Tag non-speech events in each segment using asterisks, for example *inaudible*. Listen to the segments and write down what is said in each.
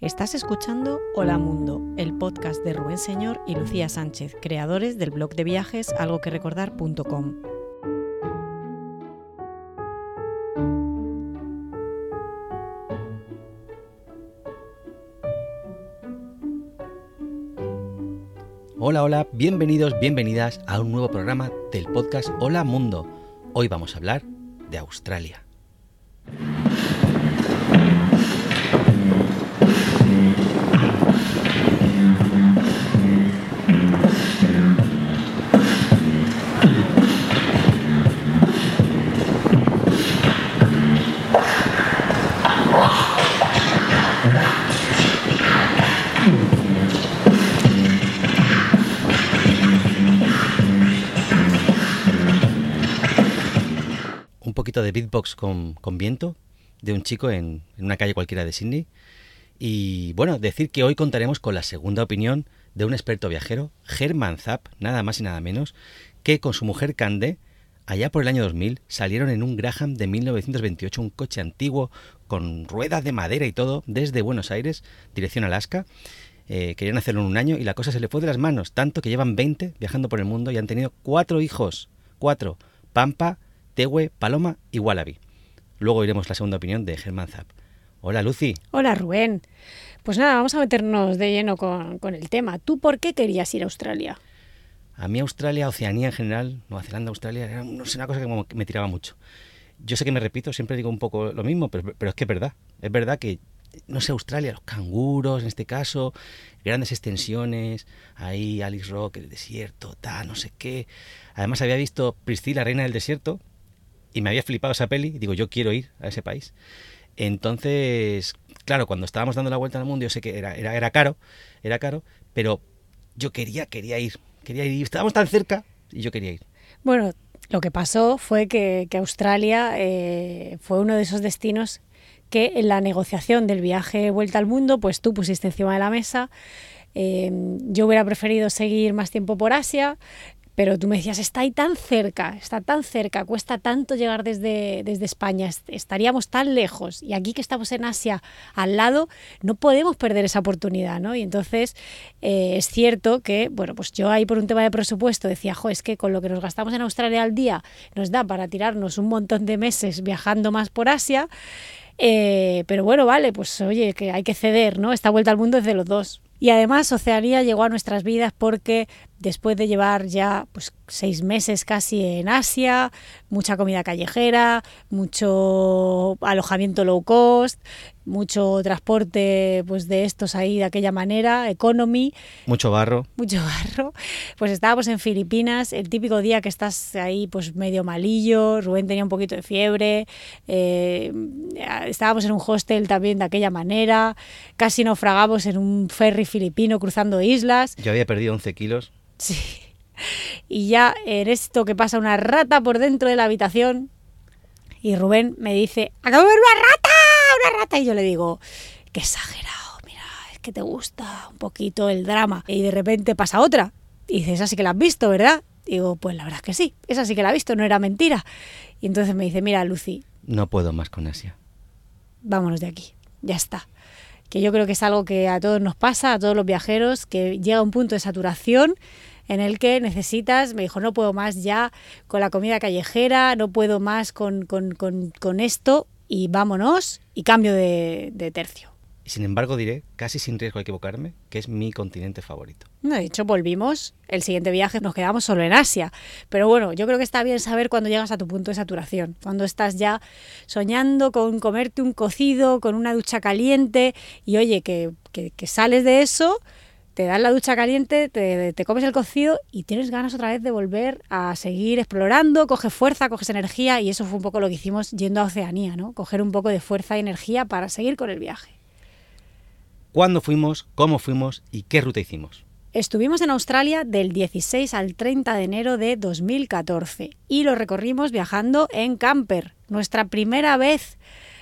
Estás escuchando Hola Mundo, el podcast de Rubén Señor y Lucía Sánchez, creadores del blog de viajes algoquerecordar.com. Hola, hola, bienvenidos, bienvenidas a un nuevo programa del podcast Hola Mundo. Hoy vamos a hablar de Australia. Un poquito de beatbox con, con viento de un chico en, en una calle cualquiera de Sydney. Y bueno, decir que hoy contaremos con la segunda opinión de un experto viajero, Herman Zapp, nada más y nada menos, que con su mujer Cande, allá por el año 2000, salieron en un Graham de 1928, un coche antiguo con ruedas de madera y todo, desde Buenos Aires, dirección Alaska. Eh, querían hacerlo en un año y la cosa se le fue de las manos, tanto que llevan 20 viajando por el mundo y han tenido cuatro hijos. Cuatro. Pampa, Tewe, Paloma y Wallaby. Luego iremos la segunda opinión de Germán Zapp. Hola Lucy. Hola Rubén. Pues nada, vamos a meternos de lleno con, con el tema. ¿Tú por qué querías ir a Australia? A mí Australia, Oceanía en general, Nueva Zelanda, Australia, era una cosa que me tiraba mucho. Yo sé que me repito, siempre digo un poco lo mismo, pero, pero es que es verdad. Es verdad que, no sé, Australia, los canguros en este caso, grandes extensiones, ahí Alice Rock, el desierto, tal, no sé qué. Además había visto Priscilla, Reina del Desierto, y me había flipado esa peli, digo, yo quiero ir a ese país. Entonces, claro, cuando estábamos dando la vuelta al mundo, yo sé que era, era, era caro, era caro, pero yo quería, quería ir, quería ir, estábamos tan cerca, y yo quería ir. Bueno, lo que pasó fue que, Australia eh, fue uno de esos destinos que en la negociación del viaje vuelta al mundo, pues tú pusiste encima de la mesa. Eh, yo hubiera preferido seguir más tiempo por Asia, pero tú me decías, está ahí tan cerca, está tan cerca, cuesta tanto llegar desde, desde España, est- estaríamos tan lejos y aquí que estamos en Asia al lado, no podemos perder esa oportunidad, ¿no? Y entonces eh, es cierto que, bueno, pues yo ahí por un tema de presupuesto decía, jo, es que con lo que nos gastamos en Australia al día nos da para tirarnos un montón de meses viajando más por Asia, eh, pero bueno, vale, pues oye, que hay que ceder, ¿no? Esta vuelta al mundo es de los dos. Y además Oceanía llegó a nuestras vidas porque después de llevar ya pues, seis meses casi en Asia, mucha comida callejera, mucho alojamiento low cost, mucho transporte pues de estos ahí de aquella manera, economy, Mucho barro. mucho barro. Pues estábamos en Filipinas, el típico día que estás ahí pues medio malillo, Rubén tenía un poquito de fiebre, eh, estábamos en un hostel también de aquella manera, casi naufragamos en un ferry filipino cruzando islas. Yo había perdido 11 kilos. Sí. Y ya en esto que pasa una rata por dentro de la habitación y Rubén me dice, acabo de ver una rata, una rata. Y yo le digo, qué exagerado, mira, es que te gusta un poquito el drama. Y de repente pasa otra. Y dice, esa sí que la has visto, ¿verdad? Digo, pues la verdad es que sí, esa sí que la he visto, no era mentira. Y entonces me dice, mira, Lucy, No puedo más con Asia. vámonos de aquí, ya está. Que yo creo que es algo que a todos nos pasa, a todos los viajeros, que llega un punto de saturación en el que necesitas, me dijo, no puedo más ya con la comida callejera, no puedo más con, con, con, con esto y vámonos y cambio de, de tercio. Y sin embargo diré, casi sin riesgo de equivocarme, que es mi continente favorito. No, de hecho, volvimos. El siguiente viaje nos quedamos solo en Asia. Pero bueno, yo creo que está bien saber cuando llegas a tu punto de saturación. Cuando estás ya soñando con comerte un cocido, con una ducha caliente. Y oye, que, que, que sales de eso, te das la ducha caliente, te, te comes el cocido y tienes ganas otra vez de volver a seguir explorando. Coges fuerza, coges energía. Y eso fue un poco lo que hicimos yendo a Oceanía, ¿no? Coger un poco de fuerza y energía para seguir con el viaje. cuándo fuimos, cómo fuimos y qué ruta hicimos. Estuvimos en Australia del 16 al 30 de enero de 2014 y lo recorrimos viajando en camper. Nuestra primera vez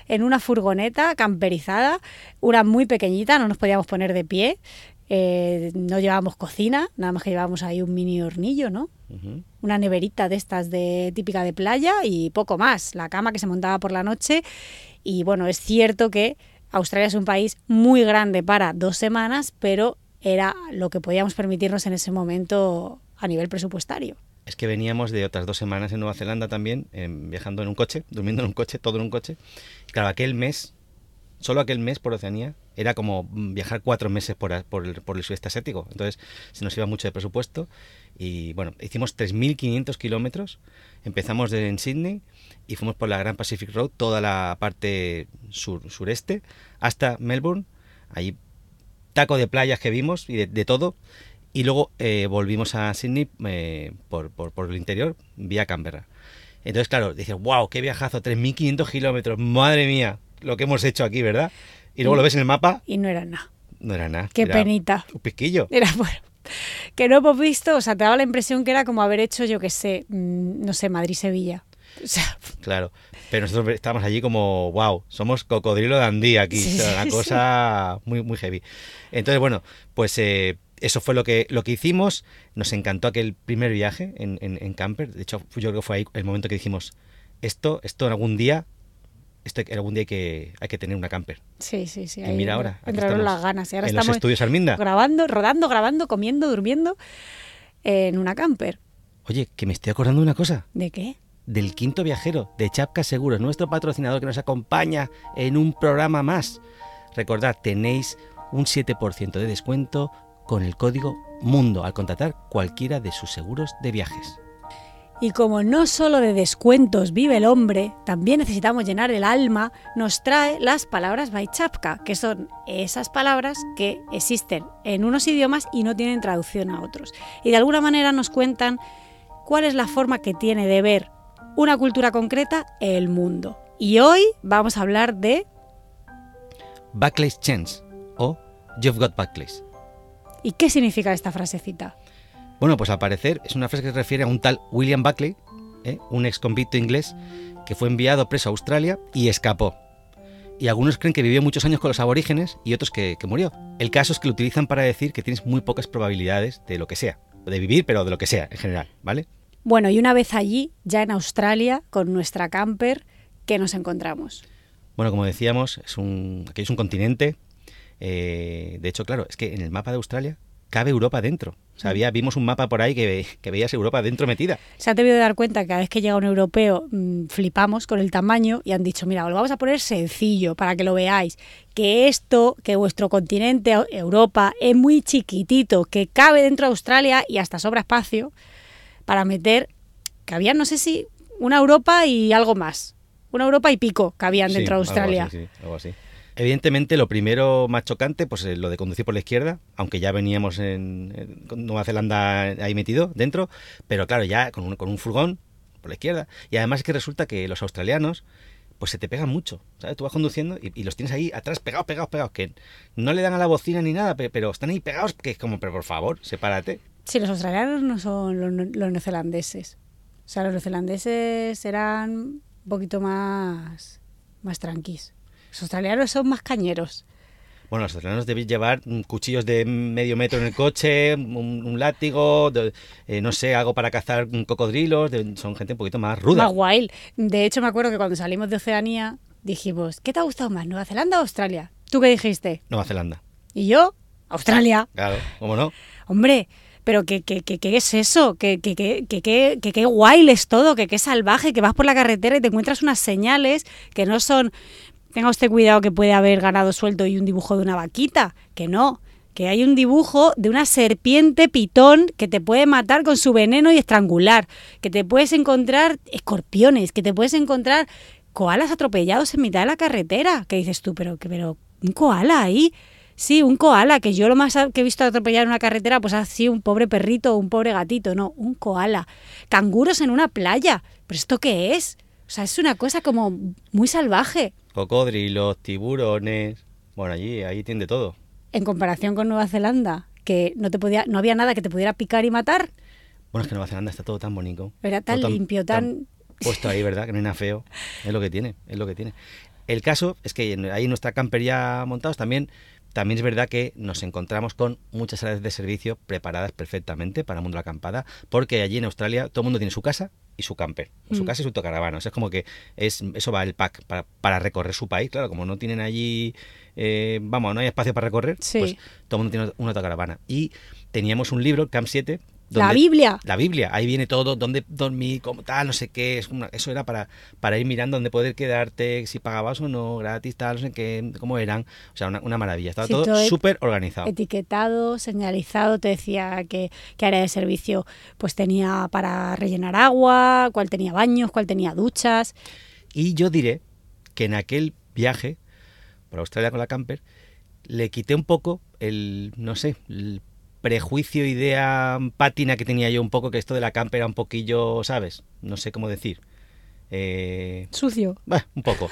en una furgoneta camperizada, una muy pequeñita, no nos podíamos poner de pie. Eh, no llevábamos cocina, nada más que llevábamos ahí un mini hornillo, ¿no? Una neverita de estas de típica de playa y poco más. La cama que se montaba por la noche. Y bueno, es cierto que Australia es un país muy grande para dos semanas, pero era lo que podíamos permitirnos en ese momento a nivel presupuestario. Es que veníamos de otras dos semanas en Nueva Zelanda también, em, viajando en un coche, durmiendo en un coche, todo en un coche. Claro, aquel mes, solo aquel mes por Oceanía, era como mm, viajar cuatro meses por, el, por el sudeste asiático. Entonces se nos iba mucho de presupuesto. Y bueno, hicimos 3.500 kilómetros. Empezamos de- en Sydney y fuimos por la Gran Pacific Road, toda la parte sur, sureste, hasta Melbourne. Ahí taco de playas que vimos y de, de todo. Y luego eh, volvimos a Sydney eh, por, por, por el interior, vía Canberra. Entonces, claro, dices, wow, qué viajazo, 3.500 kilómetros, madre mía, lo que hemos hecho aquí, ¿verdad? Y luego lo ves en el mapa, Y no era nada. no era nada. Qué era penita. Un piquillo. Era *laughs* bueno. Que no hemos visto, o sea, te daba la impresión que era como haber hecho, yo qué sé, mm, no sé, Madrid-Sevilla. *laughs* O sea, Claro. Pero nosotros estábamos allí como, wow, somos cocodrilo de Andía aquí. Sí, o sea, sí, una sí. cosa muy, muy heavy. Entonces, bueno, pues eh, eso fue lo que, lo que hicimos. Nos encantó aquel primer viaje en, en, en camper. De hecho, yo creo que fue ahí el momento que dijimos, esto, esto en algún día, esto algún día hay que, hay que tener una camper. sí, sí, sí. Y mira ahora, entraron las ganas. Y ahora en los estamos estudios Arminda. grabando, rodando, grabando, comiendo, durmiendo en una camper. Oye, que me estoy acordando de una cosa. ¿De qué? del quinto viajero de Chapca Seguros, nuestro patrocinador que nos acompaña en un programa más. Recordad, tenéis un 7% de descuento con el código MUNDO al contratar cualquiera de sus seguros de viajes. Y como no solo de descuentos vive el hombre, también necesitamos llenar el alma, nos trae las palabras Chapka, que son esas palabras que existen en unos idiomas y no tienen traducción a otros. Y de alguna manera nos cuentan cuál es la forma que tiene de ver una cultura concreta el mundo. Y hoy vamos a hablar de... Backlash Chance o You've Got Backlash. ¿Y qué significa esta frasecita? Bueno, pues al parecer es una frase que se refiere a un tal William Buckley, ¿eh? un ex convicto inglés que fue enviado preso a Australia y escapó. Y algunos creen que vivió muchos años con los aborígenes y otros que, que murió. El caso es que lo utilizan para decir que tienes muy pocas probabilidades de lo que sea. De vivir, pero de lo que sea en general, ¿vale? Bueno, y una vez allí, ya en Australia, con nuestra camper, ¿qué nos encontramos? Bueno, como decíamos, es un, aquí es un continente. eh, de hecho, claro, es que en el mapa de Australia cabe Europa dentro. O sea, había, vimos un mapa por ahí que, que veías Europa dentro metida. Se han debido de dar cuenta que cada vez que llega un europeo mm, flipamos con el tamaño y han dicho, mira, os lo vamos a poner sencillo para que lo veáis, que esto, que vuestro continente, Europa, es muy chiquitito, que cabe dentro de Australia y hasta sobra espacio para meter, que había, no sé si, una Europa y algo más, una Europa y pico cabían Sí, dentro de algo Australia. así, sí, algo así. Evidentemente, lo primero más chocante, pues eh, lo de conducir por la izquierda, aunque ya veníamos en, en- Nueva Zelanda ahí metido dentro, pero claro, ya con un, con un furgón por la izquierda. Y además es que resulta que los australianos, pues se te pegan mucho, ¿sabes? Tú vas conduciendo y, y los tienes ahí atrás pegados, pegados, pegados, que no le dan a la bocina ni nada, pe- pero están ahí pegados, que es como, pero por favor, sepárate. Sí, los australianos no son los, los neozelandeses. O sea, los neozelandeses eran un poquito más, más tranquis. Los australianos son más cañeros. Bueno, los australianos debéis llevar mm, cuchillos de medio metro en el coche, un, un látigo, de- eh, no sé, algo para cazar mm, cocodrilos. de- son gente un poquito más ruda. Más wild. De hecho, me acuerdo que cuando salimos de Oceanía dijimos, ¿qué te ha gustado más, Nueva Zelanda o Australia? ¿Tú qué dijiste? Nueva Zelanda. Y yo, Australia. Claro, ¿cómo no? Hombre, pero ¿qué, qué, qué, qué es eso? ¿Qué, qué, qué, qué, qué, qué- qué wild es todo? ¿Qué, qué salvaje? Que vas por la carretera y te encuentras unas señales que no son... Tenga usted cuidado que puede haber ganado suelto y un dibujo de una vaquita. Que no. Que hay un dibujo de una serpiente pitón que te puede matar con su veneno y estrangular. Que te puedes encontrar escorpiones. Que te puedes encontrar koalas atropellados en mitad de la carretera. Que dices tú, pero, pero un koala ahí. Sí, un koala, que yo lo más que he visto atropellar en una carretera, pues sido un pobre perrito o un pobre gatito, no, un koala. Canguros en una playa, ¿pero esto qué es? O sea, es una cosa como muy salvaje. Cocodrilos, tiburones. Bueno, allí, ahí tiene de todo. en comparación con Nueva Zelanda, que no te podía, no había nada que te pudiera picar y matar. Bueno, es que Nueva Zelanda está todo tan bonito. Era tan Todo limpio, tan- Puesto ahí, ¿verdad? Que no hay nada feo. Es lo que tiene, es lo que tiene. El caso es que ahí en nuestra camper ya montados también, también es verdad que nos encontramos con muchas áreas de servicio preparadas perfectamente para el mundo de la acampada, porque allí en Australia todo el mundo tiene su casa y su camper, su Mm. casa y su autocaravana. O sea, es como que es, eso va el pack para, para recorrer su país. Claro, como no tienen allí, eh, vamos, no hay espacio para recorrer, Sí. pues todo el mundo tiene una autocaravana. Y teníamos un libro, Camp 7, La Biblia. la Biblia, ahí viene todo, dónde dormir, cómo tal, no sé qué, es una- eso era para, para ir mirando dónde poder quedarte, si pagabas o no, gratis, tal, no sé qué, cómo eran, o sea, una, una maravilla, estaba Sí, todo súper organizado. etiquetado, señalizado, te decía que, qué área de servicio pues tenía para rellenar agua, cuál tenía baños, cuál tenía duchas. Y yo diré que en aquel viaje por Australia con la camper, le quité un poco el, no sé, el prejuicio, idea pátina que tenía yo un poco, que esto de la camper era un poquillo, ¿sabes? No sé cómo decir. Eh, Sucio. Un poco.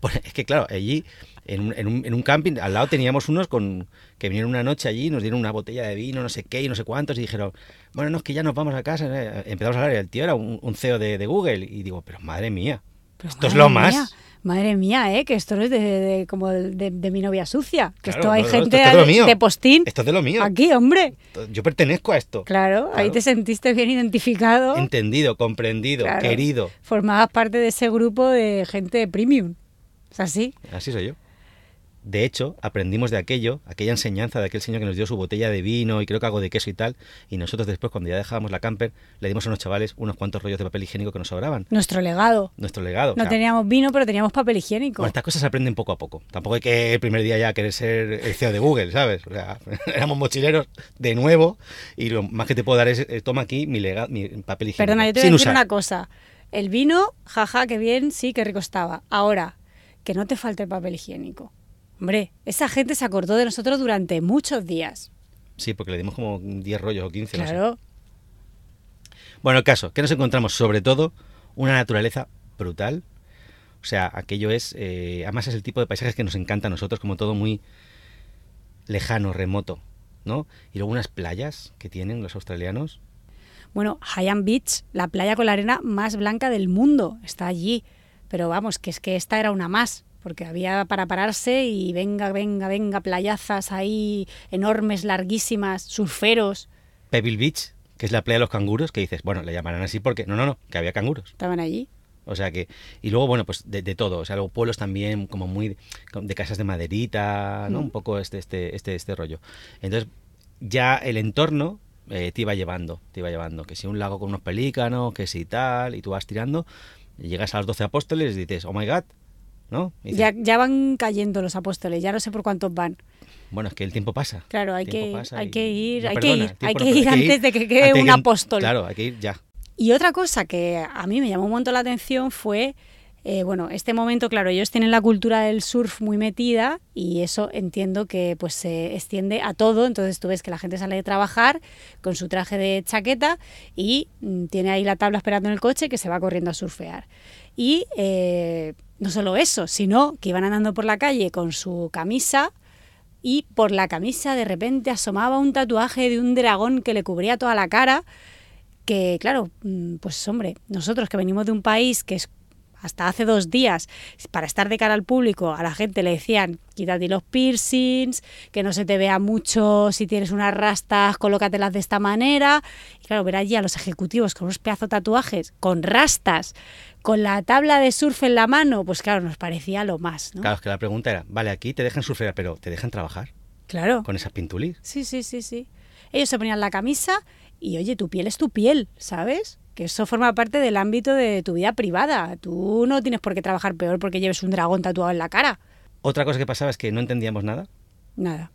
Pues es que claro, allí, en un, en, un, en un camping, al lado teníamos unos con que vinieron una noche allí, nos dieron una botella de vino, no sé qué, y no sé cuántos, y dijeron, bueno, no, es que ya nos vamos a casa. eh. Empezamos a hablar, y el tío era un, un CEO de, de Google, y digo, pero madre mía, Pero esto es lo más. Madre mía, ¿eh? que esto no es de, de- como de, de mi novia sucia. Que Claro, esto hay no, gente esto es de lo mío. de postín. Esto es de lo mío. Aquí, hombre. Yo pertenezco a esto. Claro, ahí te sentiste bien identificado. Entendido, comprendido, Claro. querido. Formabas parte de ese grupo de gente premium. Es así. Así soy yo. De hecho, aprendimos de aquello, aquella enseñanza de aquel señor que nos dio su botella de vino y creo que algo de queso y tal, y nosotros después, cuando ya dejábamos la camper, le dimos a unos chavales unos cuantos rollos de papel higiénico que nos sobraban. Nuestro legado. Nuestro legado. No teníamos vino, pero teníamos papel higiénico. Bueno, estas cosas se aprenden poco a poco. Tampoco hay que el primer día ya querer ser el CEO de Google, ¿sabes? O sea, *laughs* éramos mochileros de nuevo y lo más que te puedo dar es, eh, toma aquí mi, lega, mi papel higiénico. Perdona, yo te voy a decir usar. una cosa. El vino, jaja, qué bien, sí, qué rico estaba. Ahora, que no te falte el papel higiénico. Hombre, esa gente se acordó de nosotros durante muchos días. Sí, porque le dimos como 10 rollos o 15, no sé. Claro. Bueno, el caso, que nos encontramos sobre todo una naturaleza brutal. O sea, aquello es, eh, además es el tipo de paisajes que nos encanta a nosotros, como todo muy lejano, remoto, ¿no? Y luego unas playas que tienen los australianos. Bueno, Haiyan Beach, la playa con la arena más blanca del mundo, está allí. Pero vamos, que es que esta era una más, porque había para pararse y venga, venga, venga, playazas ahí enormes, larguísimas, surferos, Pebble Beach, que es la playa de los canguros, que dices, bueno, le llamarán así porque, no, no, no, que había canguros. estaban allí. O sea que, y luego, bueno, pues de, de todo, o sea, luego pueblos también como muy de casas de maderita, ¿no? Mm. Un poco este, este, este, este rollo. Entonces, ya el entorno eh, te iba llevando, te iba llevando, que si un lago con unos pelícanos, que si tal, y tú vas tirando, y llegas a los doce apóstoles y dices, oh my god, ¿no? Ya, ya van cayendo los apóstoles, ya no sé por cuántos van. Bueno, es que el tiempo pasa. Claro, hay que- hay que ir, hay que ir, hay que ir antes de que quede un que- apóstol. Claro, hay que ir ya. Y otra cosa que a mí me llamó un montón la atención fue, eh, bueno, este momento, claro, ellos tienen la cultura del surf muy metida y eso entiendo que pues se extiende a todo, entonces tú ves que la gente sale de trabajar con su traje de chaqueta y mm, tiene ahí la tabla esperando en el coche que se va corriendo a surfear. Y eh, no solo eso, sino que iban andando por la calle con su camisa y por la camisa de repente asomaba un tatuaje de un dragón que le cubría toda la cara que claro, mm, pues hombre, nosotros que venimos de un país que es hasta hace dos días, para estar de cara al público, a la gente le decían, quítate los piercings, que no se te vea mucho si tienes unas rastas, colócatelas de esta manera. Y claro, ver allí a los ejecutivos con unos pedazos tatuajes, con rastas, con la tabla de surf en la mano, pues claro, nos parecía lo más, ¿no? Claro, es que la pregunta era, vale, aquí te dejan surfear, pero ¿te dejan trabajar Claro. con esas pintulis? Sí, sí, sí, sí. Ellos se ponían la camisa y oye, tu piel es tu piel, ¿sabes? Que eso forma parte del ámbito de tu vida privada. Tú no tienes por qué trabajar peor porque lleves un dragón tatuado en la cara. Otra cosa que pasaba es que no entendíamos nada. Nada.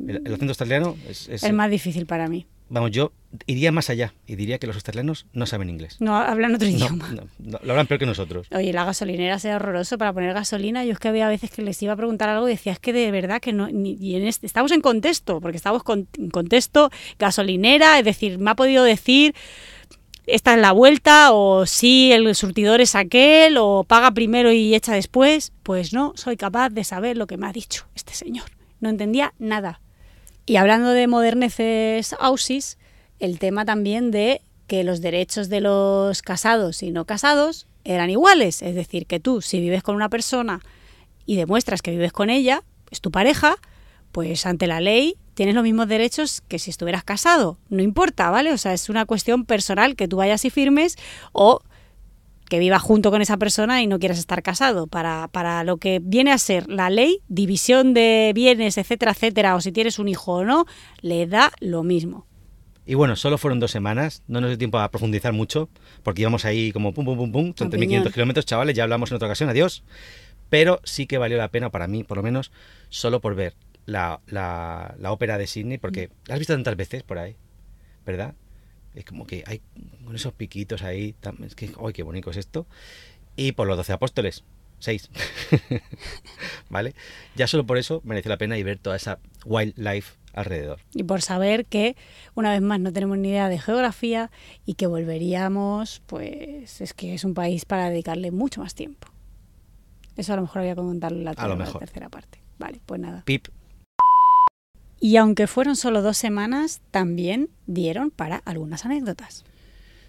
El, el acento australiano es, es- Es más difícil para mí. Vamos, yo iría más allá y diría que los australianos no saben inglés. No hablan otro idioma. no, no, lo hablan peor que nosotros. Oye, la gasolinera sea horroroso para poner gasolina. Yo es que había veces que les iba a preguntar algo y decía, es que de verdad que no. ni- y en este, estamos en contexto, porque estamos con, en contexto gasolinera, es decir, me ha podido decir esta es la vuelta, o sí, el surtidor es aquel, o paga primero y echa después. Pues no, soy capaz de saber lo que me ha dicho este señor. no entendía nada. Y hablando de moderneces ausis, el tema también de que los derechos de los casados y no casados eran iguales. Es decir, que tú, si vives con una persona y demuestras que vives con ella, es tu pareja, pues ante la ley tienes los mismos derechos que si estuvieras casado. No importa, ¿vale? O sea, es una cuestión personal que tú vayas y firmes o que vivas junto con esa persona y no quieras estar casado. Para, para lo que viene a ser la ley, división de bienes, etcétera, etcétera, o si tienes un hijo o no, le da lo mismo. Y bueno, solo fueron dos semanas, no nos dio tiempo a profundizar mucho, porque íbamos ahí como pum, pum, pum, pum, 30.500 kilómetros, chavales, ya hablamos en otra ocasión, adiós. Pero sí que valió la pena para mí, por lo menos, solo por ver la, la, la ópera de Sydney, porque la has visto tantas veces por ahí, ¿verdad? Es como que hay con esos piquitos ahí, es que, ¡ay, qué bonito es esto! Y por los doce apóstoles, seis, *laughs* ¿vale? Ya solo por eso mereció la pena y ver toda esa wildlife alrededor. Y por saber que, una vez más, no tenemos ni idea de geografía y que volveríamos, pues es que es un país para dedicarle mucho más tiempo. Eso a lo mejor había que contarlo en la, A lo la tercera parte. Vale, pues nada. Pip, Y aunque fueron solo dos semanas, también dieron para algunas anécdotas.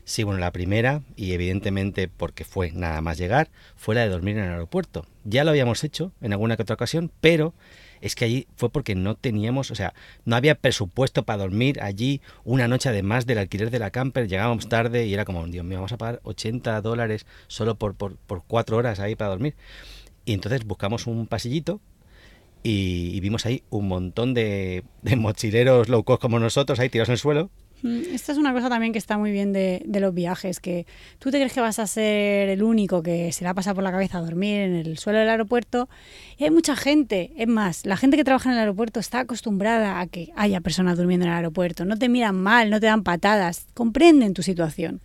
Sí, bueno, la primera, y evidentemente porque fue nada más llegar, fue la de dormir en el aeropuerto. Ya lo habíamos hecho en alguna que otra ocasión, pero es que allí fue porque no teníamos, o sea, no había presupuesto para dormir allí una noche además del alquiler de la camper. Llegábamos tarde y era como, Dios mío, vamos a pagar 80 dólares solo por, por, por cuatro horas ahí para dormir. Y entonces buscamos un pasillito y, y vimos ahí un montón de, de mochileros low cost como nosotros ahí tirados en el suelo. Mm, Esta es una cosa también que está muy bien de, de los viajes, que tú te crees que vas a ser el único que se le ha pasado por la cabeza dormir en el suelo del aeropuerto y hay mucha gente, es más, la gente que trabaja en el aeropuerto está acostumbrada a que haya personas durmiendo en el aeropuerto, no te miran mal, no te dan patadas, comprenden tu situación.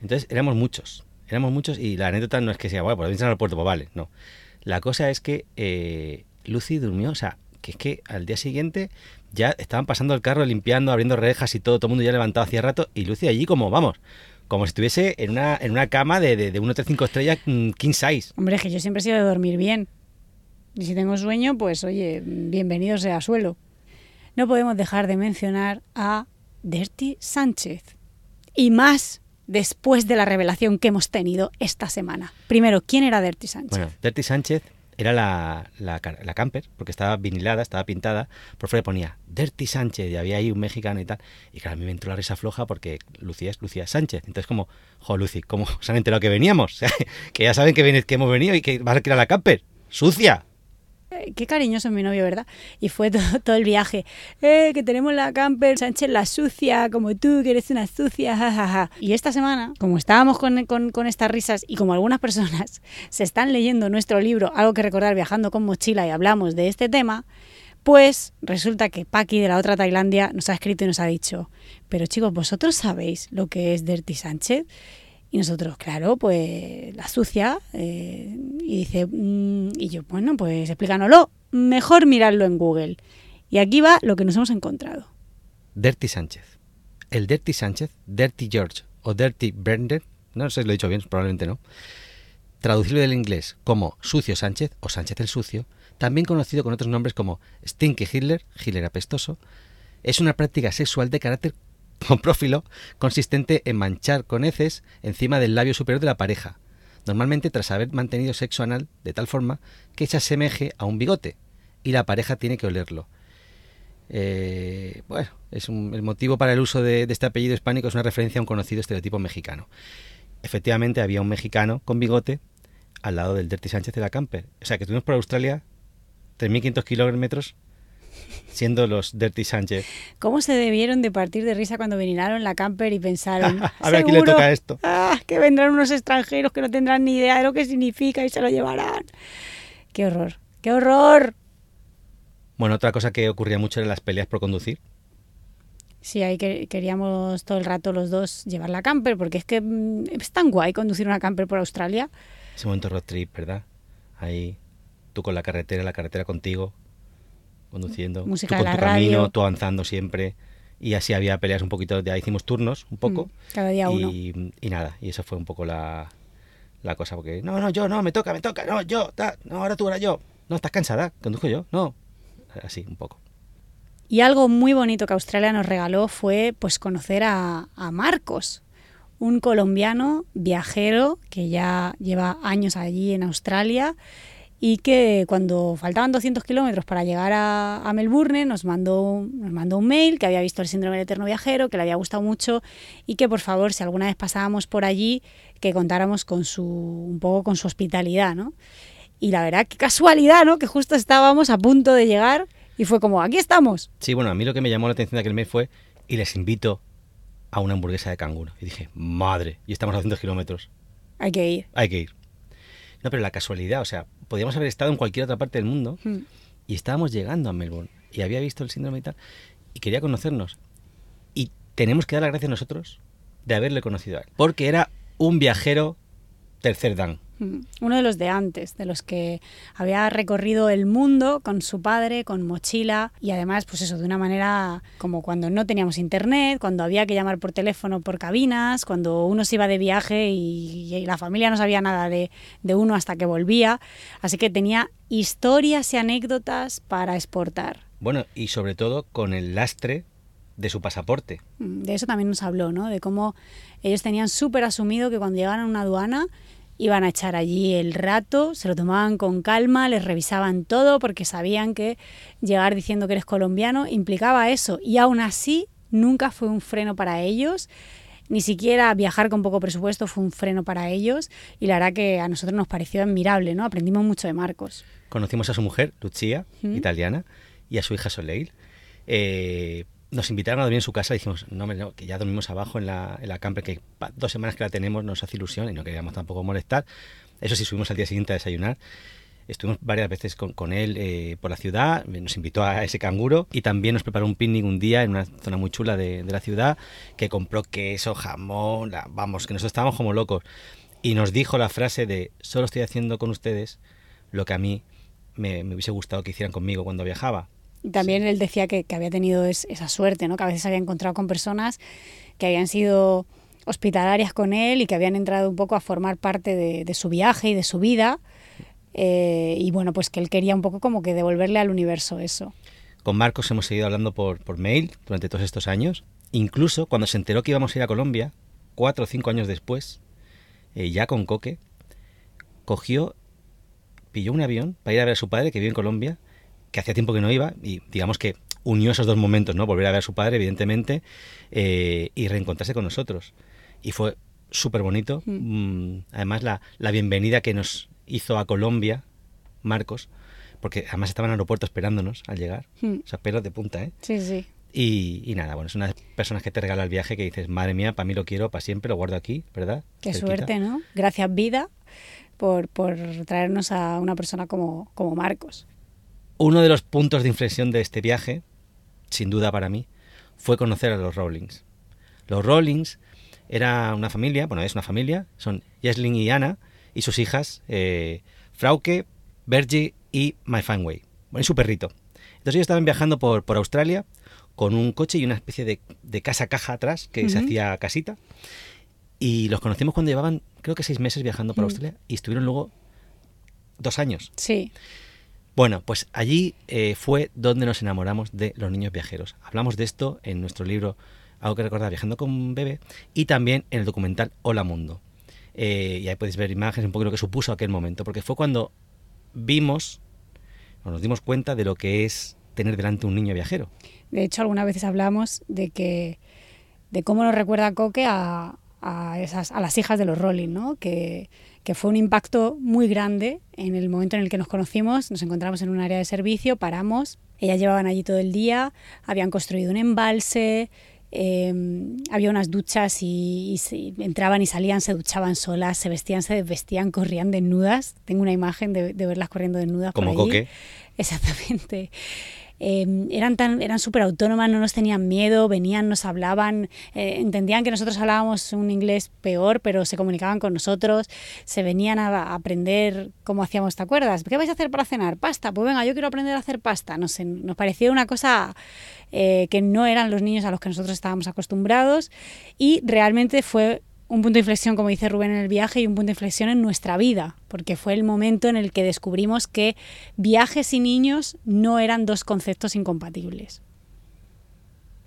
Entonces éramos muchos, éramos muchos y la anécdota no es que sea, bueno, pues vienes al aeropuerto, pues vale, no. La cosa es que eh, Lucy durmió, o sea, que es que al día siguiente ya estaban pasando el carro, limpiando, abriendo rejas y todo, todo el mundo ya levantado hacía rato y Lucy allí como, vamos, como si estuviese en una, en una cama de, de, de un hotel 5 estrellas mm, king size. Hombre, es que yo siempre he sido de dormir bien. Y si tengo sueño, pues oye, bienvenido sea suelo. No podemos dejar de mencionar a Dirty Sánchez. Y más después de la revelación que hemos tenido esta semana. Primero, ¿quién era Dirty Sánchez? Bueno, Dirty Sánchez era la, la, ca- la camper, porque estaba vinilada, estaba pintada, por fuera ponía Dirty Sánchez, y había ahí un mexicano y tal. Y claro, a mí me entró la risa floja porque Lucía es Lucía Sánchez. Entonces, como, jo, Lucy, ¿cómo se han enterado que veníamos? *laughs* Que ya saben que, que hemos venido y que vas a alquilar la camper. ¡Sucia! Eh, Qué cariñoso es mi novio, ¿verdad? Y fue *laughs* todo, el viaje. Eh, que tenemos la camper, Sánchez la sucia, como tú, que eres una sucia, jajaja. Y esta semana, como estábamos con, con- con estas risas y como algunas personas *laughs* se están leyendo nuestro libro, algo que recordar viajando con mochila y hablamos de este tema, pues resulta que Paqui de la otra Tailandia nos ha escrito y nos ha dicho, pero chicos, ¿vosotros sabéis lo que es Dirty Sánchez? Y nosotros, claro, pues la sucia. eh, y dice, mm, y yo, bueno, pues explícanoslo. Mejor mirarlo en Google. Y aquí va lo que nos hemos encontrado. Dirty Sánchez. El Dirty Sánchez, Dirty George o Dirty Brendan, no sé si lo he dicho bien, probablemente no. Traducirlo del inglés como Sucio Sánchez o Sánchez el Sucio, también conocido con otros nombres como Stinky Hitler, Hitler apestoso, es una práctica sexual de carácter *laughs* comprófilo consistente en manchar con heces encima del labio superior de la pareja, normalmente tras haber mantenido sexo anal de tal forma que se asemeje a un bigote y la pareja tiene que olerlo. Eh, bueno, es el motivo para el uso de, este apellido hispánico es una referencia a un conocido estereotipo mexicano. Efectivamente, había un mexicano con bigote al lado del Dirty Sánchez de la Camper. O sea, que estuvimos por Australia 3.500 kilómetros siendo los Dirty Sánchez. ¿Cómo se debieron de partir de risa cuando vinieron la camper y pensaron, *laughs* A ver a quién le "Seguro, toca esto". ah, que vendrán unos extranjeros que no tendrán ni idea de lo que significa y se lo llevarán? ¡Qué horror! ¡Qué horror! Bueno, otra cosa que ocurría mucho eran las peleas por conducir. Sí, ahí que- queríamos todo el rato los dos llevar la camper, porque es que mm, es tan guay conducir una camper por Australia. Ese momento road trip, ¿verdad? Ahí, tú con la carretera, la carretera contigo, conduciendo. Música tú de con la tu camino, radio. tú avanzando siempre. Y así había peleas un poquito, ya hicimos turnos un poco. Mm, cada día uno. y, y nada, y eso fue un poco la, la cosa, porque no, no, yo, no, me toca, me toca, no, yo, ta, no, ahora tú, ahora yo. No, estás cansada, conduzco yo, no. así un poco. Y algo muy bonito que Australia nos regaló fue pues conocer a, a Marcos, un colombiano viajero que ya lleva años allí en Australia y que cuando faltaban 200 kilómetros para llegar a, a, Melbourne nos mandó, nos mandó un mail que había visto el síndrome del eterno viajero, que le había gustado mucho y que por favor si alguna vez pasábamos por allí que contáramos con su, un poco con su hospitalidad, ¿no? Y la verdad, qué casualidad, ¿no? Que justo estábamos a punto de llegar y fue como, aquí estamos. Sí, bueno, a mí lo que me llamó la atención de aquel mail fue, y les invito a una hamburguesa de canguro. Y dije, madre, y estamos a 200 kilómetros. Hay que ir. Hay que ir. No, pero la casualidad, o sea, podíamos haber estado en cualquier otra parte del mundo Hmm. y estábamos llegando a Melbourne y había visto el síndrome y tal y quería conocernos. Y tenemos que dar las gracias nosotros de haberle conocido a él. Porque era un viajero tercer dan. *laughs* Uno de los de antes, de los que había recorrido el mundo con su padre, con mochila y además, pues eso, de una manera como cuando no teníamos internet, cuando había que llamar por teléfono por cabinas, cuando uno se iba de viaje y, y la familia no sabía nada de, de uno hasta que volvía. Así que tenía historias y anécdotas para exportar. Bueno, y sobre todo con el lastre de su pasaporte. Mm, De eso también nos habló, ¿no? De cómo ellos tenían súper asumido que cuando llegaban a una aduana iban a echar allí el rato, se lo tomaban con calma, les revisaban todo porque sabían que llegar diciendo que eres colombiano implicaba eso. Y aún así nunca fue un freno para ellos. Ni siquiera viajar con poco presupuesto fue un freno para ellos y la verdad que a nosotros nos pareció admirable, ¿no? Aprendimos mucho de Marcos. Conocimos a su mujer, Lucia, Mm. italiana, y a su hija Soleil. Eh, nos invitaron a dormir en su casa y dijimos, no, no, que ya dormimos abajo en la, en la camper, que dos semanas que la tenemos nos hace ilusión y no queríamos tampoco molestar. Eso sí, subimos al día siguiente a desayunar. Estuvimos varias veces con, con él eh, por la ciudad, nos invitó a ese canguro y también nos preparó un picnic un día en una zona muy chula de, de la ciudad, que compró queso, jamón, la- vamos, que nosotros estábamos como locos. Y nos dijo la frase de, solo estoy haciendo con ustedes lo que a mí me, me hubiese gustado que hicieran conmigo cuando viajaba. Y también él decía que, que había tenido es- esa suerte, ¿no? que a veces había encontrado con personas que habían sido hospitalarias con él y que habían entrado un poco a formar parte de, de su viaje y de su vida. Eh, y bueno, pues que él quería un poco como que devolverle al universo eso. Con Marcos hemos seguido hablando por, por mail durante todos estos años. Incluso cuando se enteró que íbamos a ir a Colombia, cuatro o cinco años después, eh, ya con Coque, cogió, pilló un avión para ir a ver a su padre que vive en Colombia, que hacía tiempo que no iba, y digamos que unió esos dos momentos, ¿no? Volver a ver a su padre, evidentemente, eh, y reencontrarse con nosotros. Y fue súper bonito. Mm, además, la, la bienvenida que nos hizo a Colombia, Marcos, porque además estaba en el aeropuerto esperándonos al llegar. Hmm. O sea, pelos de punta, ¿eh? Sí, sí. Y, y nada, bueno, es una de las personas que te regala el viaje que dices, madre mía, para mí lo quiero, para siempre, lo guardo aquí, ¿verdad? Qué Cerquita. suerte, ¿no? Gracias vida por, por traernos a una persona como, como Marcos. Uno de los puntos de inflexión de este viaje, sin duda para mí, fue conocer a los Rawlings. Los Rawlings era una familia, bueno, es una familia, son Jesslyn y Anna y sus hijas, eh, Frauke, Bergie y My Fanway. Bueno, y su perrito. Entonces ellos estaban viajando por, por Australia con un coche y una especie de, de casa-caja atrás que se hacía casita. Y los conocimos cuando llevaban, creo que seis meses viajando por. Australia y estuvieron luego dos años. Sí, Bueno, pues allí eh, fue donde nos enamoramos de los niños viajeros. Hablamos de esto en nuestro libro Algo que recordar viajando con un bebé y también en el documental Hola Mundo. Eh, y ahí podéis ver imágenes un poco de lo que supuso aquel momento, porque fue cuando vimos o nos dimos cuenta de lo que es tener delante un niño viajero. De hecho, algunas veces hablamos de que de cómo nos recuerda Coque a, a esas a las hijas de los Rolling, ¿no? Que, que fue un impacto muy grande en el momento en el que nos conocimos. Nos encontramos en un área de servicio, paramos, ellas llevaban allí todo el día, habían construido un embalse. eh, había unas duchas y, y se- entraban y salían, se duchaban solas, se vestían, se desvestían, corrían desnudas. Tengo una imagen de, de verlas corriendo desnudas. por Como allí. Coque. Exactamente. Eh, eran tan eran súper autónomas, no nos tenían miedo, venían, nos hablaban, eh, entendían que nosotros hablábamos un inglés peor, pero se comunicaban con nosotros, se venían a, aprender cómo hacíamos, ¿te acuerdas? ¿Qué vais a hacer para cenar? Pasta, pues venga, yo quiero aprender a hacer pasta. Nos parecía una cosa eh, que no eran los niños a los que nosotros estábamos acostumbrados y realmente fue un punto de inflexión, como dice Rubén, en el viaje y un punto de inflexión en nuestra vida, porque fue el momento en el que descubrimos que viajes y niños no eran dos conceptos incompatibles.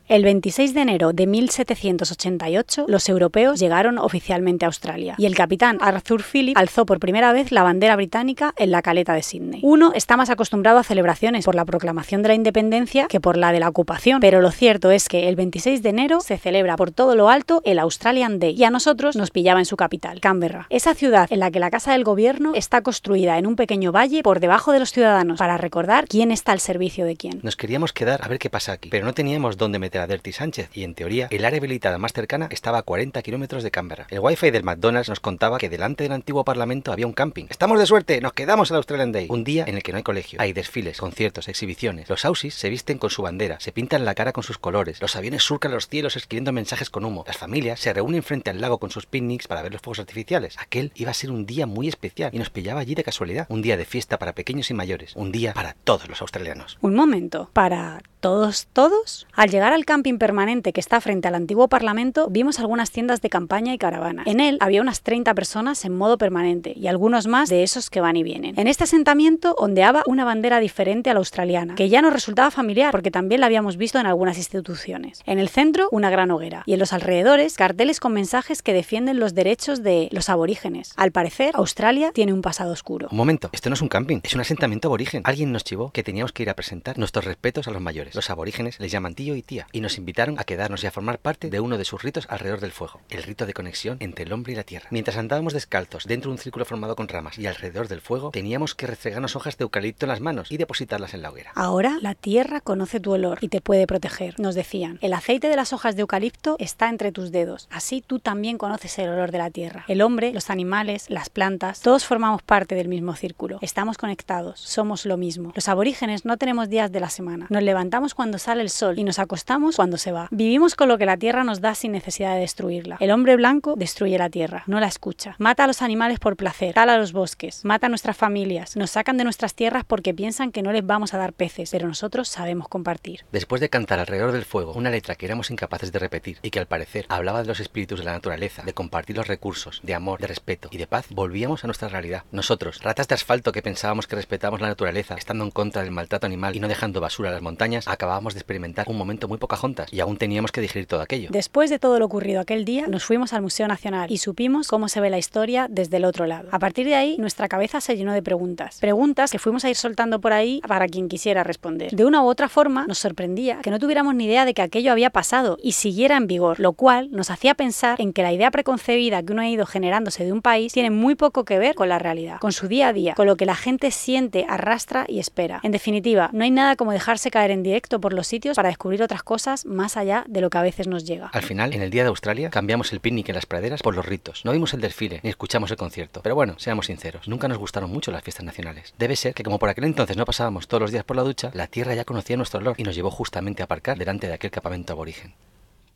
El 26 de enero de 1788, los europeos llegaron oficialmente a Australia y el capitán Arthur Phillip alzó por primera vez la bandera británica en la caleta de Sydney. Uno está más acostumbrado a celebraciones por la proclamación de la independencia que por la de la ocupación, pero lo cierto es que el 26 de enero se celebra por todo lo alto el Australian Day y a nosotros nos pillaba en su capital, Canberra. Esa ciudad en la que la casa del gobierno está construida en un pequeño valle por debajo de los ciudadanos para recordar quién está al servicio de quién. Nos queríamos quedar a ver qué pasa aquí, pero no teníamos dónde meter a Dirty Sánchez y en teoría el área habilitada más cercana estaba a 40 kilómetros de Canberra. El wifi del McDonald's nos contaba que delante del antiguo parlamento había un camping. Estamos de suerte, nos quedamos en Australian Day. Un día en el que no hay colegio, hay desfiles, conciertos, exhibiciones. Los Aussies se visten con su bandera, se pintan la cara con sus colores, los aviones surcan los cielos escribiendo mensajes con humo. Las familias se reúnen frente al lago con sus picnics para ver los fuegos artificiales. Aquel iba a ser un día muy especial y nos pillaba allí de casualidad. Un día de fiesta para pequeños y mayores, un día para todos los australianos. Un momento, para todos, todos. Al llegar al camping permanente que está frente al antiguo Parlamento, vimos algunas tiendas de campaña y caravanas. En él había unas 30 personas en modo permanente y algunos más de esos que van y vienen. En este asentamiento ondeaba una bandera diferente a la australiana, que ya nos resultaba familiar porque también la habíamos visto en algunas instituciones. En el centro, una gran hoguera y en los alrededores, carteles con mensajes que defienden los derechos de los aborígenes. Al parecer, Australia tiene un pasado oscuro. Un momento, esto no es un camping, es un asentamiento aborigen. Alguien nos chivó que teníamos que ir a presentar nuestros respetos a los mayores. Los aborígenes les llaman tío y tía y nos invitaron a quedarnos y a formar parte de uno de sus ritos alrededor del fuego, el rito de conexión entre el hombre y la tierra. Mientras andábamos descalzos dentro de un círculo formado con ramas y alrededor del fuego, teníamos que restregarnos hojas de eucalipto en las manos y depositarlas en la hoguera. Ahora la tierra conoce tu olor y te puede proteger, nos decían. El aceite de las hojas de eucalipto está entre tus dedos, así tú también conoces el olor de la tierra. El hombre, los animales, las plantas, todos formamos parte del mismo círculo. Estamos conectados, somos lo mismo. Los aborígenes no tenemos días de la semana. Nos levantamos cuando sale el sol y nos acostamos cuando se va. Vivimos con lo que la tierra nos da sin necesidad de destruirla. El hombre blanco destruye la tierra, no la escucha. Mata a los animales por placer, tala los bosques, mata a nuestras familias, nos sacan de nuestras tierras porque piensan que no les vamos a dar peces, pero nosotros sabemos compartir. Después de cantar alrededor del fuego una letra que éramos incapaces de repetir y que al parecer hablaba de los espíritus de la naturaleza, de compartir los recursos, de amor, de respeto y de paz, volvíamos a nuestra realidad. Nosotros, ratas de asfalto que pensábamos que respetábamos la naturaleza, estando en contra del maltrato animal y no dejando basura a las montañas, acabábamos de experimentar un momento muy poca y aún teníamos que digerir todo aquello. Después de todo lo ocurrido aquel día, nos fuimos al Museo Nacional y supimos cómo se ve la historia desde el otro lado. A partir de ahí, nuestra cabeza se llenó de preguntas. Preguntas que fuimos a ir soltando por ahí para quien quisiera responder. De una u otra forma, nos sorprendía que no tuviéramos ni idea de que aquello había pasado y siguiera en vigor, lo cual nos hacía pensar en que la idea preconcebida que uno ha ido generándose de un país tiene muy poco que ver con la realidad, con su día a día, con lo que la gente siente, arrastra y espera. En definitiva, no hay nada como dejarse caer en directo por los sitios para descubrir otras cosas más allá de lo que a veces nos llega. Al final, en el día de Australia, cambiamos el picnic en las praderas por los ritos. No vimos el desfile ni escuchamos el concierto. Pero bueno, seamos sinceros, nunca nos gustaron mucho las fiestas nacionales. Debe ser que como por aquel entonces no pasábamos todos los días por la ducha, la tierra ya conocía nuestro olor y nos llevó justamente a aparcar delante de aquel campamento aborigen.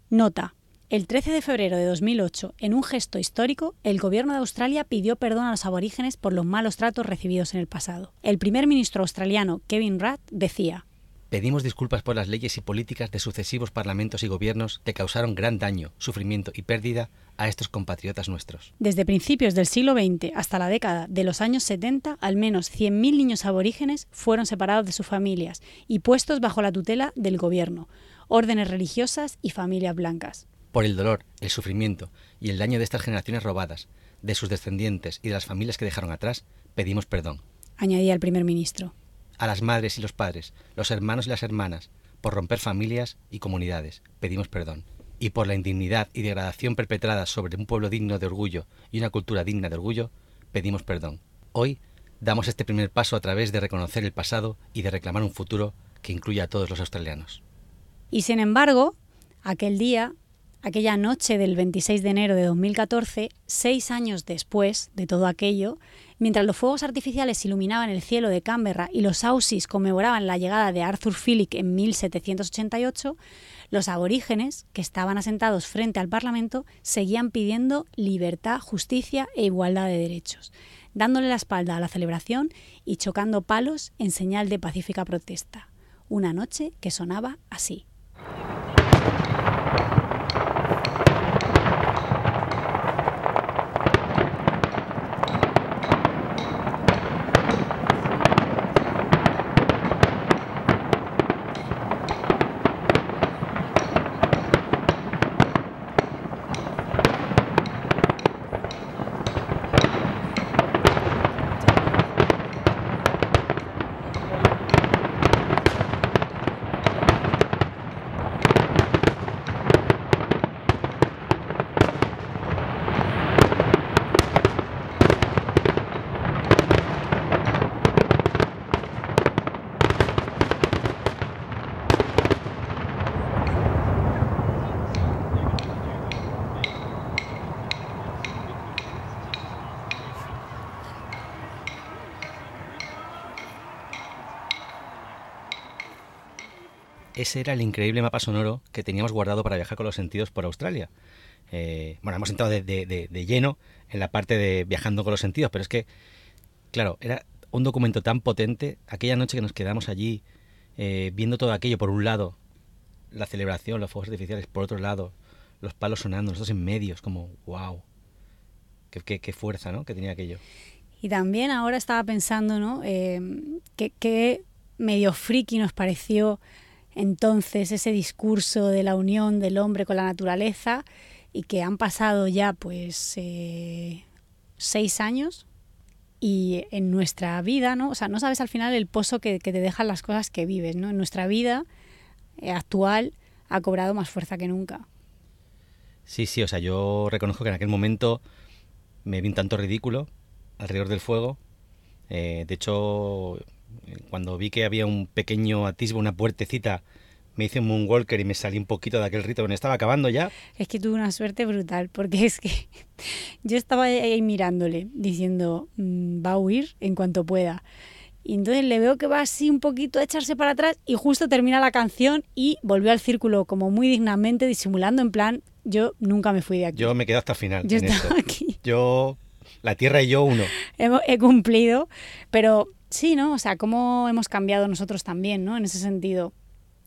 Nota. El 13 de febrero de 2008, en un gesto histórico, el gobierno de Australia pidió perdón a los aborígenes por los malos tratos recibidos en el pasado. El primer ministro australiano, Kevin Rudd, decía, Pedimos disculpas por las leyes y políticas de sucesivos parlamentos y gobiernos que causaron gran daño, sufrimiento y pérdida a estos compatriotas nuestros. Desde principios del siglo XX hasta la década de los años 70, al menos 100.000 niños aborígenes fueron separados de sus familias y puestos bajo la tutela del gobierno, órdenes religiosas y familias blancas. Por el dolor, el sufrimiento y el daño de estas generaciones robadas, de sus descendientes y de las familias que dejaron atrás, pedimos perdón. Añadía el primer ministro a las madres y los padres, los hermanos y las hermanas, por romper familias y comunidades. Pedimos perdón. Y por la indignidad y degradación perpetrada sobre un pueblo digno de orgullo y una cultura digna de orgullo, pedimos perdón. Hoy damos este primer paso a través de reconocer el pasado y de reclamar un futuro que incluya a todos los australianos. Y sin embargo, aquel día, aquella noche del 26 de enero de 2014, seis años después de todo aquello, Mientras los fuegos artificiales iluminaban el cielo de Canberra y los Aussies conmemoraban la llegada de Arthur Phillip en 1788, los aborígenes, que estaban asentados frente al Parlamento, seguían pidiendo libertad, justicia e igualdad de derechos, dándole la espalda a la celebración y chocando palos en señal de pacífica protesta. Una noche que sonaba así. Ese era el increíble mapa sonoro que teníamos guardado para viajar con los sentidos por Australia. Eh, bueno, hemos entrado de, lleno en la parte de viajando con los sentidos, pero es que, claro, era un documento tan potente. Aquella noche que nos quedamos allí eh, viendo todo aquello, por un lado, la celebración, los fuegos artificiales, por otro lado, los palos sonando, nosotros en medio, es como, wow, qué fuerza, ¿no? Que tenía aquello. Y también ahora estaba pensando, ¿no? Eh, que, que medio friki nos pareció entonces ese discurso de la unión del hombre con la naturaleza y que han pasado ya pues eh, seis años y en nuestra vida, ¿no? O sea, no sabes al final el pozo que, te dejan las cosas que vives, ¿no? En nuestra vida eh, actual ha cobrado más fuerza que nunca. Sí, sí, o sea, yo reconozco que en aquel momento me vi un tanto ridículo alrededor del fuego. Eh, de hecho, cuando vi que había un pequeño atisbo, una puertecita, me hice un moonwalker y me salí un poquito de aquel rito donde estaba acabando ya. Es que tuve una suerte brutal, porque es que *laughs* yo estaba ahí mirándole, diciendo, "Mm, va a huir en cuanto pueda. Y entonces le veo que va así un poquito a echarse para atrás y justo termina la canción y volvió al círculo como muy dignamente, disimulando en plan, yo nunca me fui de aquí. Yo me quedo hasta el final. Yo en estaba esto. *laughs* aquí. Yo, la tierra y yo uno. Hemos- he cumplido, pero sí, ¿no? O sea, cómo hemos cambiado nosotros también, ¿no? En ese sentido.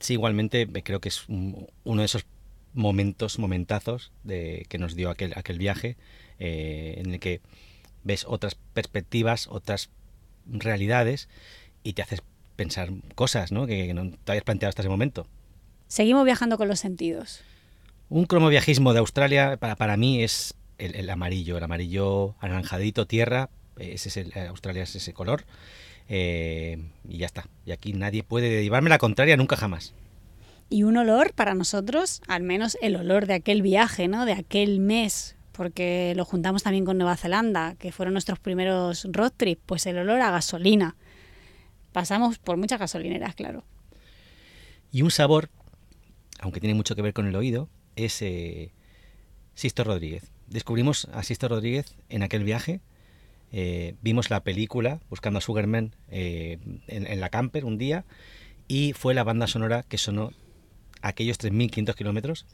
Sí, igualmente eh, creo que es un- uno de esos momentos, momentazos de, que nos dio aquel, aquel viaje eh, en el que ves otras perspectivas, otras realidades y te haces pensar cosas ¿no? que no te habías planteado hasta ese momento. Seguimos viajando con los sentidos. Un cromoviajismo de Australia para, para mí es el, el amarillo, el amarillo anaranjadito, tierra, ese es el, eh, Australia es ese color eh, y ya está. Y aquí nadie puede llevarme la contraria nunca jamás. Y un olor para nosotros, al menos el olor de aquel viaje, ¿no? De aquel mes, porque lo juntamos también con Nueva Zelanda, que fueron nuestros primeros road trip, pues el olor a gasolina. Pasamos por muchas gasolineras, claro. Y un sabor, aunque tiene mucho que ver con el oído, es eh, Sisto Rodríguez. Descubrimos a Sisto Rodríguez en aquel viaje. Eh, vimos la película Buscando a Sugarman eh, en, la camper un día y fue la banda sonora que sonó aquellos 3.500 kilómetros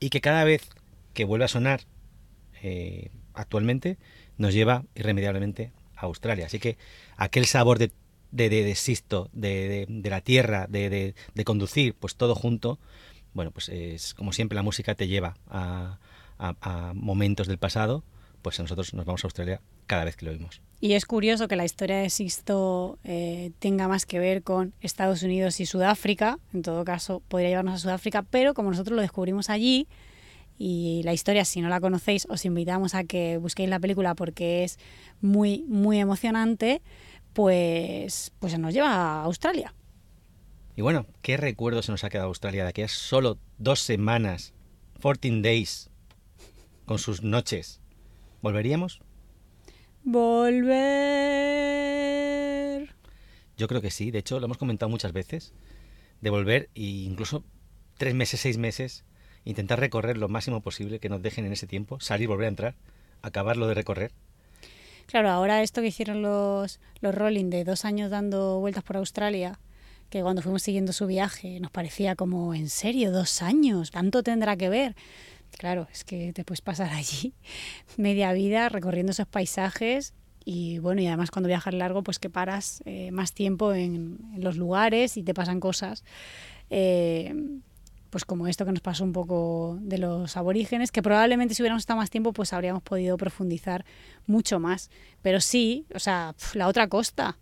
y que cada vez que vuelve a sonar eh, actualmente nos lleva irremediablemente a Australia. Así que aquel sabor de, de, de, de Sisto, de, la tierra, de conducir, pues todo junto, bueno, pues es como siempre la música te lleva a, a, a momentos del pasado, pues nosotros nos vamos a Australia cada vez que lo oímos. Y es curioso que la historia de Sisto eh, tenga más que ver con Estados Unidos y Sudáfrica. En todo caso, podría llevarnos a Sudáfrica, pero como nosotros lo descubrimos allí, y la historia, si no la conocéis, os invitamos a que busquéis la película porque es muy, muy emocionante, pues, pues se nos lleva a Australia. Y bueno, ¿qué recuerdo se nos ha quedado Australia de aquellas solo dos semanas, 14 days, con sus noches? ¿Volveríamos? Volver. Yo creo que sí, de hecho lo hemos comentado muchas veces, de volver e incluso tres meses, seis meses, intentar recorrer lo máximo posible que nos dejen en ese tiempo, salir, volver a entrar, acabarlo de recorrer. Claro, ahora esto que hicieron los, los Rolling de dos años dando vueltas por Australia, que cuando fuimos siguiendo su viaje nos parecía como, ¿en serio? ¿Dos años? ¿Tanto tendrá que ver? Claro, es que te puedes pasar *laughs* allí media vida recorriendo esos paisajes y bueno, y además cuando viajas largo, pues que paras eh, más tiempo en, en, los lugares y te pasan cosas. Eh, pues como esto que nos pasó un poco de los aborígenes, que probablemente si hubiéramos estado más tiempo, pues habríamos podido profundizar mucho más. Pero sí, o sea, pf, la otra costa,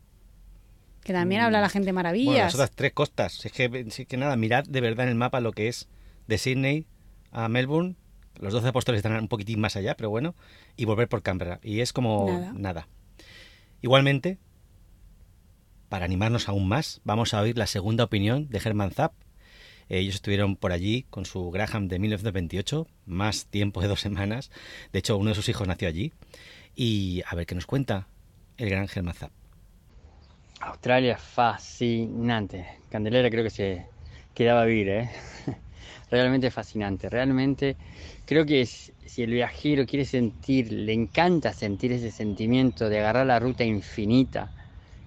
que también mm. habla la gente maravillas. Bueno, las otras tres costas. Es que, es que nada, mirad de verdad en el mapa lo que es de Sydney a Melbourne. Los 12 apóstoles están un poquitín más allá, pero bueno, y volver por Canberra. Y es como nada. nada. Igualmente, para animarnos aún más, vamos a oír la segunda opinión de Herman Zapp. Ellos estuvieron por allí con su Graham de 1928, más tiempo de dos semanas. De hecho, uno de sus hijos nació allí. Y a ver qué nos cuenta el gran Herman Zapp. Australia fascinante. Candelera creo que se quedaba a vivir, ¿eh? Realmente fascinante. Realmente creo que si el viajero quiere sentir, le encanta sentir ese sentimiento de agarrar la ruta infinita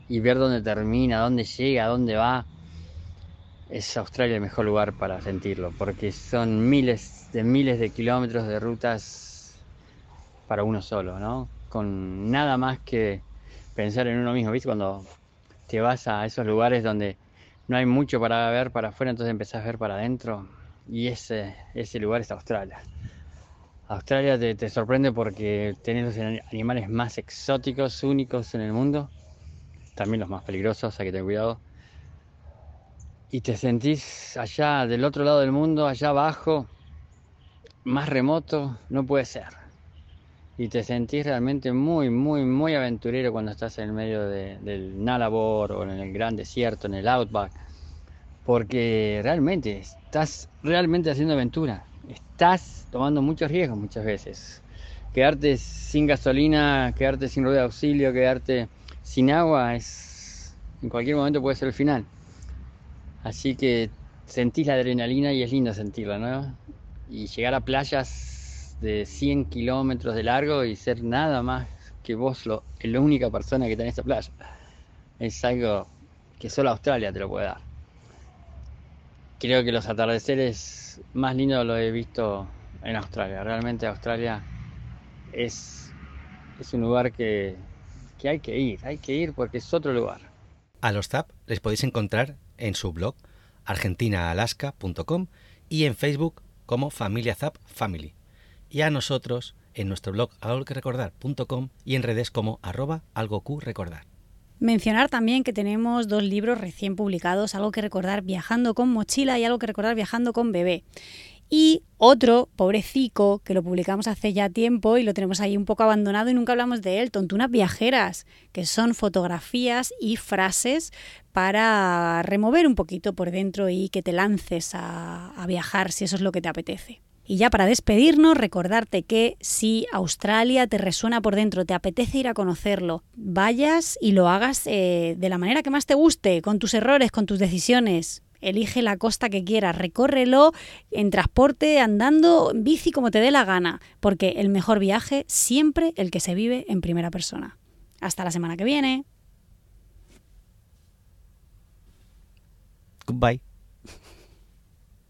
y ver dónde termina, dónde llega, dónde va es Australia el mejor lugar para sentirlo, porque son miles de miles de kilómetros de rutas para uno solo, ¿no? Con nada más que pensar en uno mismo, ¿viste? Cuando te vas a esos lugares donde no hay mucho para ver para afuera, entonces empezás a ver para adentro, y ese, ese lugar es Australia. Australia te, te sorprende porque tenés los animales más exóticos, únicos en el mundo, también los más peligrosos, hay que tener cuidado y te sentís allá del otro lado del mundo, allá abajo, más remoto, no puede ser. Y te sentís realmente muy, muy, muy aventurero cuando estás en el medio del Nalabor o en el gran desierto, en el Outback. Porque realmente estás realmente haciendo aventura. Estás tomando muchos riesgos muchas veces. Quedarte sin gasolina, quedarte sin rueda de auxilio, quedarte sin agua, es en cualquier momento puede ser el final. Así que sentís la adrenalina y es lindo sentirla, ¿no? Y llegar a playas de 100 kilómetros de largo y ser nada más que vos lo, la única persona que está en esa playa. Es algo que solo Australia te lo puede dar. Creo que los atardeceres más lindos los he visto en Australia. Realmente Australia es, es un lugar que, que hay que ir, hay que ir porque es otro lugar. A los TAP les podéis encontrar en su blog argentinaalaska.com y en Facebook como Familia Zap Family. Y a nosotros en nuestro blog algo que recordar.com y en redes como arroba algo recordar. Mencionar también que tenemos dos libros recién publicados, algo que recordar viajando con mochila y algo que recordar viajando con bebé. Y otro, pobrecico, que lo publicamos hace ya tiempo y lo tenemos ahí un poco abandonado y nunca hablamos de él, Tontunas Viajeras, que son fotografías y frases para remover un poquito por dentro y que te lances a, a viajar si eso es lo que te apetece. Y ya para despedirnos, recordarte que si Australia te resuena por dentro, te apetece ir a conocerlo, vayas y lo hagas eh, de la manera que más te guste, con tus errores, con tus decisiones. Elige la costa que quieras, recórrelo en transporte, andando, en bici, como te dé la gana, porque el mejor viaje siempre el que se vive en primera persona. Hasta la semana que viene. Goodbye.